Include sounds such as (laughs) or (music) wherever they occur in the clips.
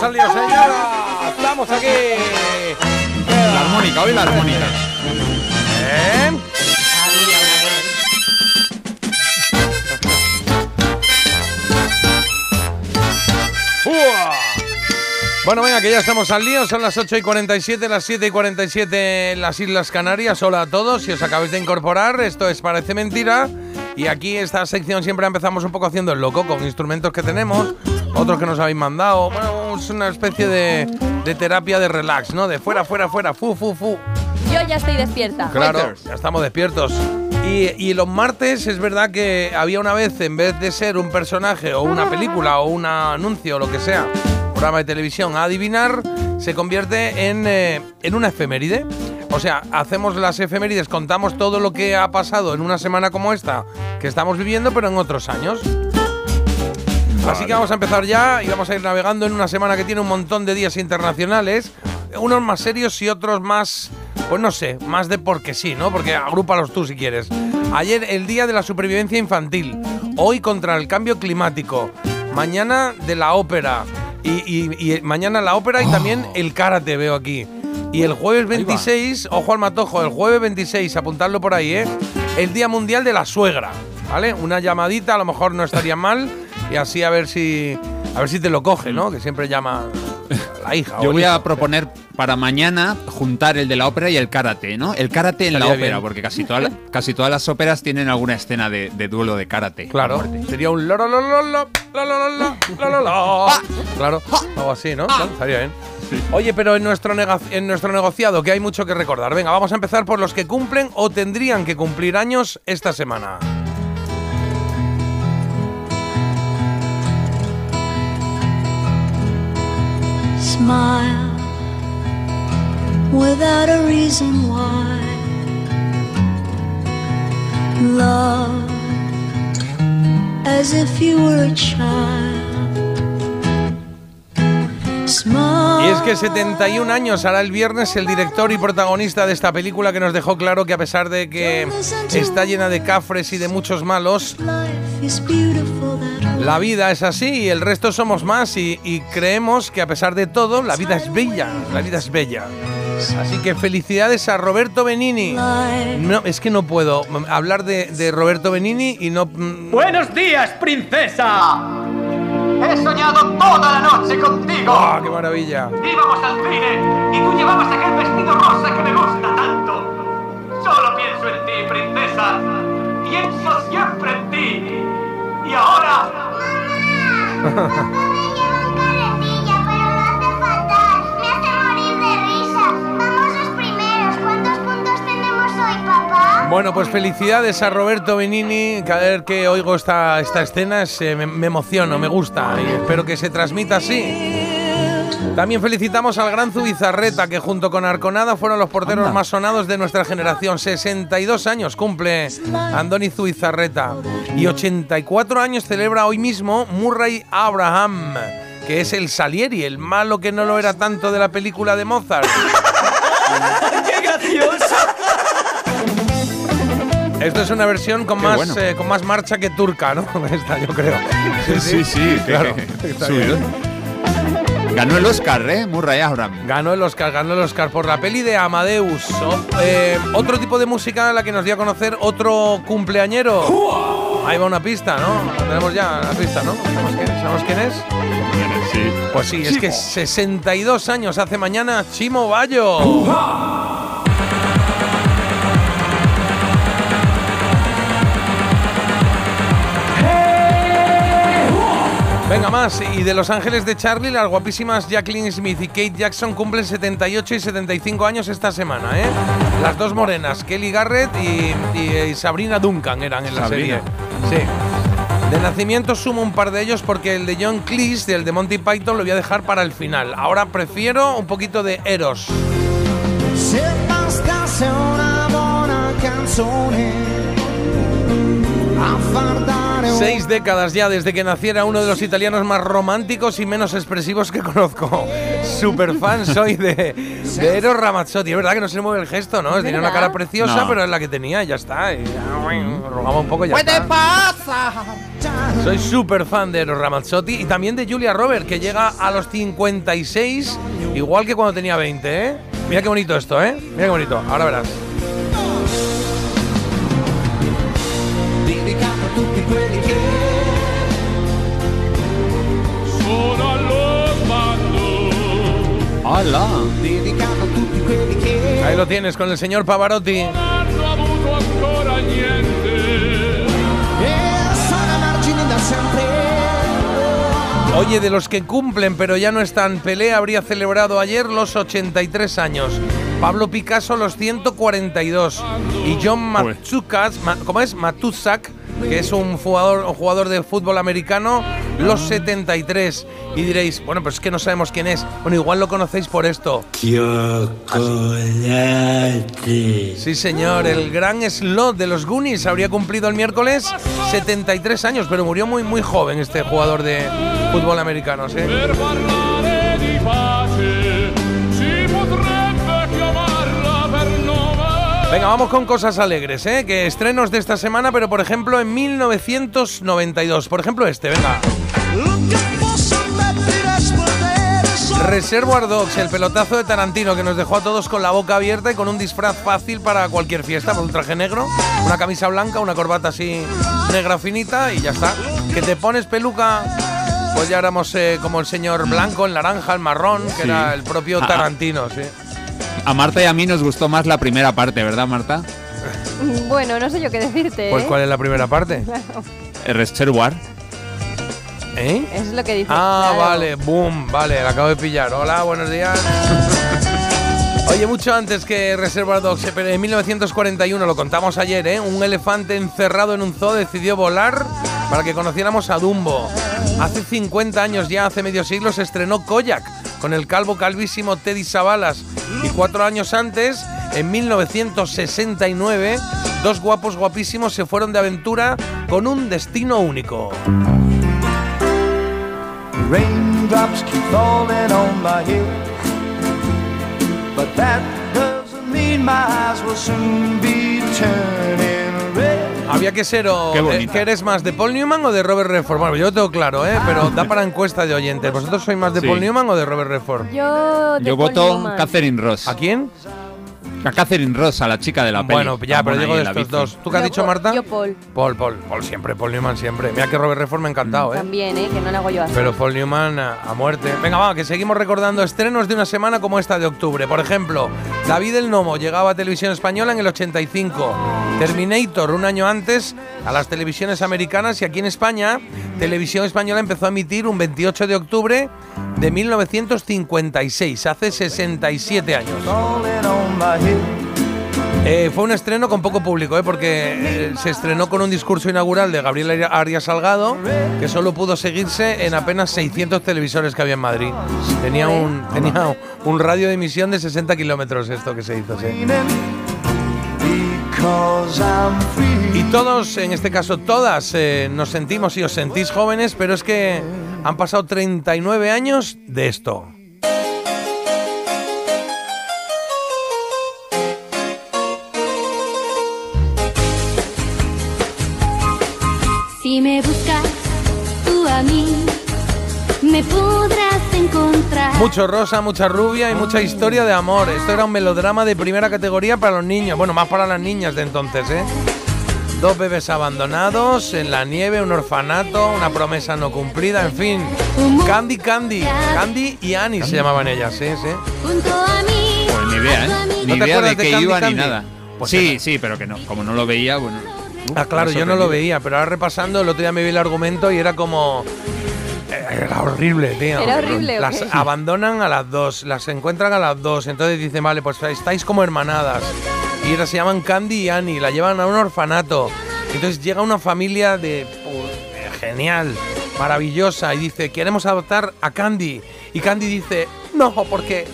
Estamos al lío, señora. Estamos aquí. La armónica, hoy la armónica. ¿Eh? Bueno, venga, que ya estamos al lío. Son las 8 y 47, las 7 y 47 en las Islas Canarias. Hola a todos. Si os acabáis de incorporar, esto es Parece Mentira. Y aquí esta sección siempre empezamos un poco haciendo el loco con instrumentos que tenemos, otros que nos habéis mandado. Bueno, es una especie de, de terapia de relax, ¿no? De fuera, fuera, fuera, fu, fu, fu. Yo ya estoy despierta. Claro, ya estamos despiertos. Y, y los martes es verdad que había una vez, en vez de ser un personaje o una película o un anuncio o lo que sea, programa de televisión a adivinar, se convierte en, eh, en una efeméride. O sea, hacemos las efemérides, contamos todo lo que ha pasado en una semana como esta que estamos viviendo, pero en otros años. Así que vamos a empezar ya y vamos a ir navegando en una semana que tiene un montón de días internacionales, unos más serios y otros más, pues no sé, más de porque sí, ¿no? Porque agrúpalos tú si quieres. Ayer el Día de la Supervivencia Infantil, hoy contra el cambio climático, mañana de la ópera y, y- y mañana la ópera y también el karate veo aquí. Y el jueves 26, ojo al matojo, el jueves 26, apuntadlo por ahí, ¿eh? El Día Mundial de la Suegra, ¿vale? Una llamadita a lo mejor no estaría mal y así a ver si a ver si te lo coge, ¿no? Que siempre llama la hija. Yo voy a proponer para mañana juntar el de la ópera y el karate, ¿no? El karate en la ópera, bien. porque casi, toda la, casi todas las óperas tienen alguna escena de, duelo de karate. Claro. Sería un loro, loro, loro, Claro, algo así, ¿no? Estaría bien. Oye, pero en nuestro, en nuestro negociado, que hay mucho que recordar. Venga, vamos a empezar por los que cumplen o tendrían que cumplir años esta semana. Smile without a reason why. Love as if you were a child. Es que 71 años hará el viernes el director y protagonista de esta película que nos dejó claro que a pesar de que está llena de cafres y de muchos malos, la vida es así y el resto somos más y, creemos que a pesar de todo la vida es bella, la vida es bella. Así que felicidades a Roberto Benini. No, es que no puedo hablar de, de Roberto Benini y no... mm, ¡Buenos días, princesa! He soñado toda la noche contigo. ¡Ah, qué maravilla! Íbamos al cine y tú llevabas aquel vestido rosa que me gusta tanto. Solo pienso en ti, princesa. Pienso siempre en ti. Y ahora... (laughs) (laughs) Bueno, pues felicidades a Roberto Benini. Cada vez que oigo esta, esta escena se- me, me emociono, me gusta y espero que se transmita así. También felicitamos al gran Zubizarreta, que junto con Arconada fueron los porteros más sonados de nuestra generación. 62 años cumple Andoni Zubizarreta. Y 84 años celebra hoy mismo Murray Abraham, que es el Salieri, el malo que no lo era tanto de la película de Mozart. (laughs) ¡Qué gracioso! Esto es una versión con Qué más, bueno. eh, con más marcha que turca, ¿no? (laughs) Esta, yo creo. Sí, sí, claro. Ganó el Oscar, ¿eh? Murray Abraham. Ganó el Oscar, ganó el Oscar por la peli de Amadeus. Eh, otro tipo de música a la que nos dio a conocer otro cumpleañero. Ahí va una pista, ¿no? La tenemos ya la pista, ¿no? ¿Sabemos quién, sabemos quién es? Sí. Pues sí, es que 62 años hace mañana Chimo Bayo. Venga más, y de Los Ángeles de Charlie, las guapísimas Jacqueline Smith y Kate Jackson cumplen 78 y 75 años esta semana, ¿eh? Las dos morenas, Kelly Garrett y, y- y Sabrina Duncan eran en la Sabrina. serie. Sí. De nacimiento sumo un par de ellos porque el de John Cleese, del de Monty Python, lo voy a dejar para el final. Ahora prefiero un poquito de Eros. Se bastasse una buona canzone a far dare Seis décadas ya desde que naciera uno de los italianos más románticos y menos expresivos que conozco. Super fan soy de, de Eros Ramazzotti. Es verdad que no se le mueve el gesto, ¿no? Tenía una cara preciosa, No. pero es la que tenía, ya está. Y ya, rogaba un poco, ya está. Soy súper fan de Eros Ramazzotti y también de Julia Robert, que llega a los 56, igual que cuando tenía 20, ¿eh? Mira qué bonito esto, ¿eh? Mira qué bonito. Ahora verás. Tutti quelli che Sono allo sbando. ¡Hala! dedicato a tutti quelli che Ahí lo tienes con el señor Pavarotti. Non hanno avuto ancora niente. e sono a margine da sempre Oye, de los que cumplen pero ya no están, Pelé habría celebrado ayer los 83 años. Pablo Picasso los 142 y John Matsukas, Ma- ¿cómo es? Matusak, que es un jugador, un jugador de fútbol americano, los 73. Y diréis, bueno, pues es que no sabemos quién es. Bueno, igual lo conocéis por esto. Sí, señor, el gran slot de los Goonies habría cumplido el miércoles 73 años, pero murió muy, muy joven este jugador de fútbol americano, ¿sí? Venga, vamos con cosas alegres, ¿eh? Que estrenos de esta semana, pero por ejemplo en 1992. Por ejemplo este, venga. Reservoir Dogs, el pelotazo de Tarantino que nos dejó a todos con la boca abierta y con un disfraz fácil para cualquier fiesta, con un traje negro, una camisa blanca, una corbata así negra finita y ya está. Que te pones peluca, pues ya éramos eh, como el señor blanco, el naranja, el marrón, que Sí. era el propio Ah, ah. Tarantino, sí. A Marta y a mí nos gustó más la primera parte, ¿verdad, Marta? Bueno, no sé yo qué decirte. Pues ¿eh? ¿cuál es la primera parte? El Reservoir. ¿Eh? Eso es lo que dice. Ah, claro. vale, boom, vale, la acabo de pillar. Hola, buenos días. (laughs) Oye, mucho antes que Reservoir Dogs, eh, pero en 1941, lo contamos ayer, ¿eh? Un elefante encerrado en un zoo decidió volar para que conociéramos a Dumbo. Hace 50 años ya, hace medio siglo, se estrenó Koyak con el calvo calvísimo Teddy Savalas. Y cuatro años antes, en 1969, dos guapos guapísimos se fueron de aventura con un destino único. Había que ser o Qué eh. ¿que eres más de Paul Newman o de Robert Redford? Bueno, yo lo tengo claro, ¿eh? pero da para encuesta de oyentes. ¿Vosotros sois más de Sí. Paul Newman o de Robert Redford? Yo, de Yo Paul voto Newman. Catherine Ross. ¿A quién? A Catherine Ross, a la chica de la peli. Bueno, ya, pero digo de la estos dos. ¿Tú qué has dicho, Marta? yo Paul. Paul, Paul, Paul siempre, Paul Newman siempre. Mira que Robert Redford me ha encantado, ¿eh? También, ¿eh? Que no le hago yo así. Pero Paul Newman a, a muerte. Venga, va, que seguimos recordando estrenos de una semana como esta de octubre. Por ejemplo, David el Nomo llegaba a Televisión Española en el 85. Terminator un año antes a las televisiones americanas y aquí en España, Televisión Española empezó a emitir un 28 de octubre de 1956, hace 67 años. Eh, fue un estreno con poco público, ¿eh? porque eh, se estrenó con un discurso inaugural de Gabriel Arias Salgado, que solo pudo seguirse en apenas 600 televisores que había en Madrid. Tenía un, radio de emisión de 60 kilómetros esto que se hizo. Y todos, en este caso todas, eh, nos sentimos y os sentís jóvenes, pero es que han pasado 39 años de esto. Si me buscas tú a mí, me podrás encontrar. Mucho rosa, mucha rubia y mucha historia de amor. Esto era un melodrama de primera categoría para los niños. Bueno, más para las niñas de entonces, ¿eh? Dos bebés abandonados, en la nieve, un orfanato, una promesa no cumplida, en fin. Candy, Candy. Candy y Annie se llamaban ellas, sí, sí. Junto a mí. Pues ni idea, ¿eh? Ni te idea de Candy iba Candy? ni nada. Pues sí, era- sí, pero que no. Como no lo veía, bueno. Ah, claro, yo no lo veía, pero ahora repasando, el otro día me vi el argumento y era como. eh, Era horrible, tío. ¿Era horrible Las abandonan a las dos, las encuentran a las dos. Entonces dicen, vale, pues estáis como hermanadas. Y ahora se llaman Candy y Annie, la llevan a un orfanato. Entonces llega una familia de. pues, eh, genial, maravillosa, y dice, queremos adoptar a Candy. Y Candy dice, no, porque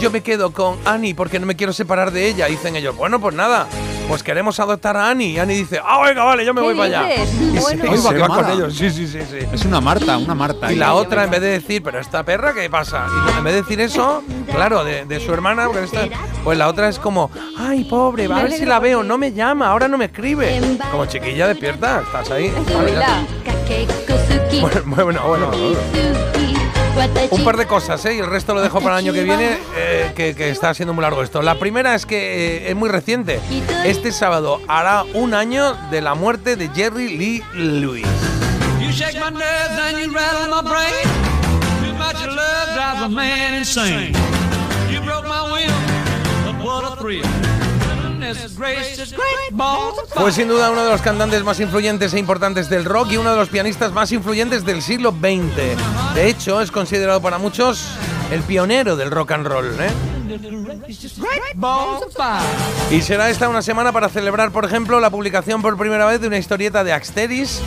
yo me quedo con Annie porque no me quiero separar de ella. Dicen ellos, bueno, pues nada, pues queremos adoptar a Ani. Y Ani dice, ah, venga, vale, yo me ¿Qué voy para allá. Y se, y va con ellos. Sí, sí, sí, sí. Es una Marta, una Marta. Y la otra, en vez de decir, pero esta perra, ¿qué pasa? Y no, en vez de decir eso, claro, de, de su hermana, porque esta- pues la otra es como, ay, pobre, va a ver si la veo, no me llama, ahora no me escribe. Como chiquilla, despierta, estás ahí. Vale, bueno, bueno. Un par de cosas, ¿eh? Y el resto lo dejo para el año que viene, eh, que, que está siendo muy largo esto. La primera es que eh, es muy reciente. Este sábado hará un año de la muerte de Jerry Lee Lewis. Fue sin duda uno de los cantantes más influyentes e importantes del rock y uno de los pianistas más influyentes del siglo XX. De hecho, es considerado para muchos el pionero del rock and roll. ¿eh? Y será esta una semana para celebrar, por ejemplo, la publicación por primera vez de una historieta de Axteris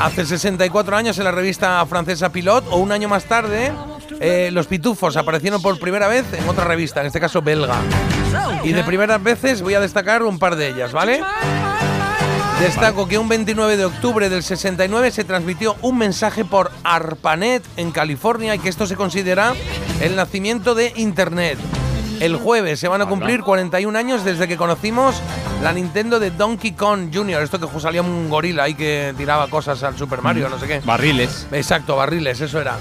hace 64 años en la revista francesa Pilot o un año más tarde. Eh, los pitufos aparecieron por primera vez en otra revista, en este caso belga. Y de primeras veces voy a destacar un par de ellas, ¿vale? Destaco que un 29 de octubre del 69 se transmitió un mensaje por ARPANET en California y que esto se considera el nacimiento de Internet. El jueves se van a cumplir 41 años desde que conocimos la Nintendo de Donkey Kong Jr. Esto que salía un gorila ahí que tiraba cosas al Super Mario, no sé qué. Barriles. Exacto, barriles, eso era.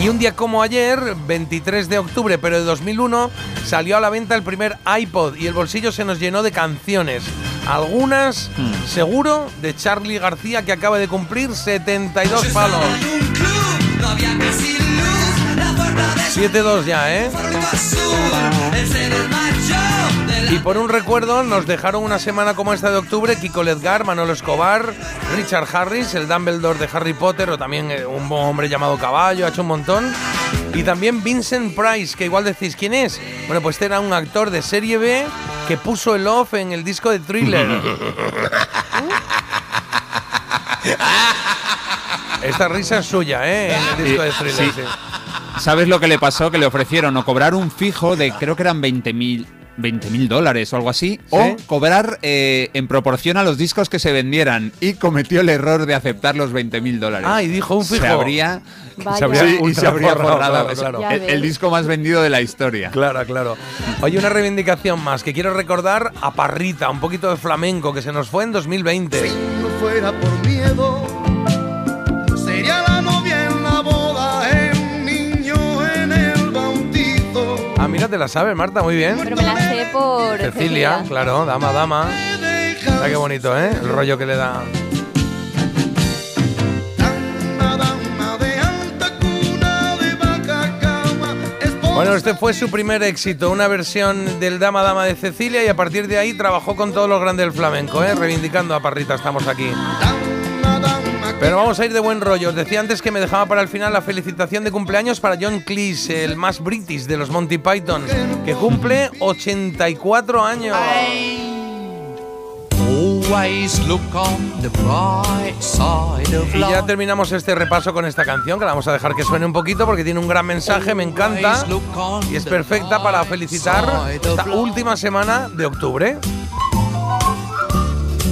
Y un día como ayer, 23 de octubre, pero de 2001, salió a la venta el primer iPod y el bolsillo se nos llenó de canciones. Algunas, seguro, de Charlie García, que acaba de cumplir 72 palos. 7-2 ya, ¿eh? Y por un recuerdo nos dejaron una semana como esta de octubre Kiko Ledgar, Manolo Escobar, Richard Harris, el Dumbledore de Harry Potter o también eh, un hombre llamado Caballo, ha hecho un montón. Y también Vincent Price, que igual decís, ¿quién es? Bueno, pues este era un actor de serie B que puso el off en el disco de Thriller. (laughs) Esta risa es suya, ¿eh? En el disco de Thriller, Sí. sí. ¿Sabes lo que le pasó? Que le ofrecieron o cobrar un fijo de creo que eran 20 mil 20 mil dólares o algo así, o cobrar eh, en proporción a los discos que se vendieran y cometió el error de aceptar los 20 mil dólares. Ah, y dijo un fijo. Se habría. Se habría sí, y se habría forrado, forrado. claro, Es claro. Ya el, disco más vendido de la historia. Claro, claro. Oye, una reivindicación más que quiero recordar a Parrita, un poquito de flamenco que se nos fue en 2020. no fuera por miedo, te la sabes, Marta, muy bien. Pero me la sé por Cecilia, claro, dama, dama. Mira qué bonito, ¿eh? El rollo que le da. Bueno, este fue su primer éxito, una versión del Dama Dama de Cecilia y a partir de ahí trabajó con todos los grandes del flamenco, ¿eh? Reivindicando a Parrita, estamos aquí. Pero vamos a ir de buen rollo. Os decía antes que me dejaba para el final la felicitación de cumpleaños para John Cleese, el más british de los Monty Python, que cumple 84 años. Y ya terminamos este repaso con esta canción, que la vamos a dejar que suene un poquito porque tiene un gran mensaje, me encanta. Y es perfecta para felicitar esta última semana de octubre.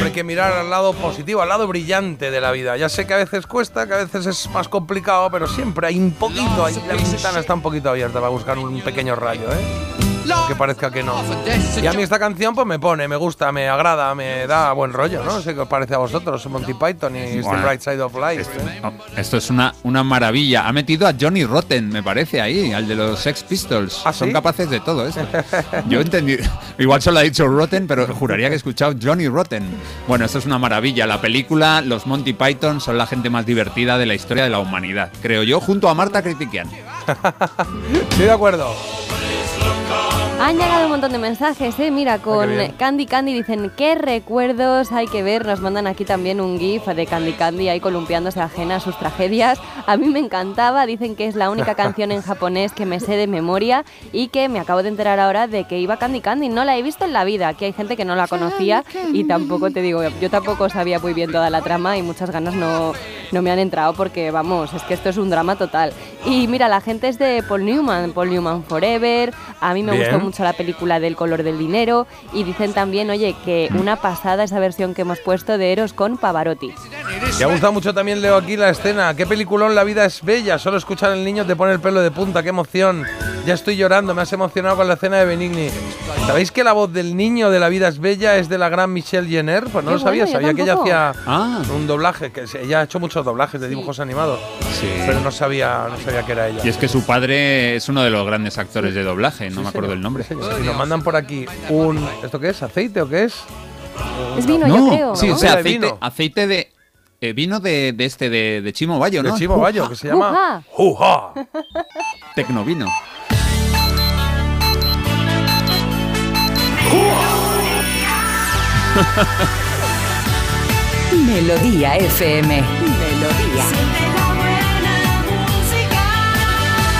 Siempre hay que mirar al lado positivo, al lado brillante de la vida. Ya sé que a veces cuesta, que a veces es más complicado, pero siempre hay un poquito, la ventana está un poquito abierta para buscar un pequeño rayo, ¿eh? Que parezca que no. Y a mí esta canción pues me pone, me gusta, me agrada, me da buen rollo, ¿no? No sé qué os parece a vosotros, Monty Python y Bueno, Bright Side of Life. ¿eh? Esto es una, una maravilla. Ha metido a Johnny Rotten, me parece, ahí, al de los Sex Pistols. ¿Ah, Son sí? capaces de todo esto. (laughs) Yo entendí. Igual solo ha dicho Rotten, pero juraría que he escuchado Johnny Rotten. Bueno, esto es una maravilla. La película, los Monty Python son la gente más divertida de la historia de la humanidad, creo yo, junto a Marta Critiquian. (laughs) Estoy de acuerdo. Han llegado un montón de mensajes, ¿eh? Mira, con bien. Candy Candy dicen, ¿qué recuerdos hay que ver? Nos mandan aquí también un GIF de Candy Candy ahí columpiándose ajena a sus tragedias. A mí me encantaba, dicen que es la única (laughs) canción en japonés que me sé de memoria y que me acabo de enterar ahora de que iba Candy Candy. No la he visto en la vida, aquí hay gente que no la conocía y tampoco te digo, yo tampoco sabía muy bien toda la trama y muchas ganas no, no me han entrado porque, vamos, es que esto es un drama total. Y mira, la gente es de Paul Newman, Paul Newman Forever. A mí me Bien. gustó mucho la película del color del dinero. Y dicen también, oye, que una pasada esa versión que hemos puesto de Eros con Pavarotti. Me ha gustado mucho también, Leo, aquí la escena. Qué peliculón, la vida es bella. Solo escuchar al niño te pone el pelo de punta. Qué emoción. Ya estoy llorando, me has emocionado con la escena de Benigni. ¿Sabéis que la voz del niño de la vida es bella es de la gran Michelle Jenner? Pues no Qué lo sabía, bueno, sabía que ella hacía Ah, un doblaje, que ella ha hecho muchos doblajes de dibujos animados, sí. pero no sabía, no sabía que era ella. Y es que su padre es uno de los grandes actores de doblaje, no Sí, me acuerdo señor, el nombre. Y nos mandan por aquí un. ¿Esto qué es? ¿Aceite o qué es? Es vino, yo creo. sí, ¿no? o sea, De aceite, vino. aceite de. eh, vino de, de este, de, de Chimo Bayo, ¿no? De Chivo Bayo, que se llama. ¡Juja! Tecnovino. Melodía FM. Melodía.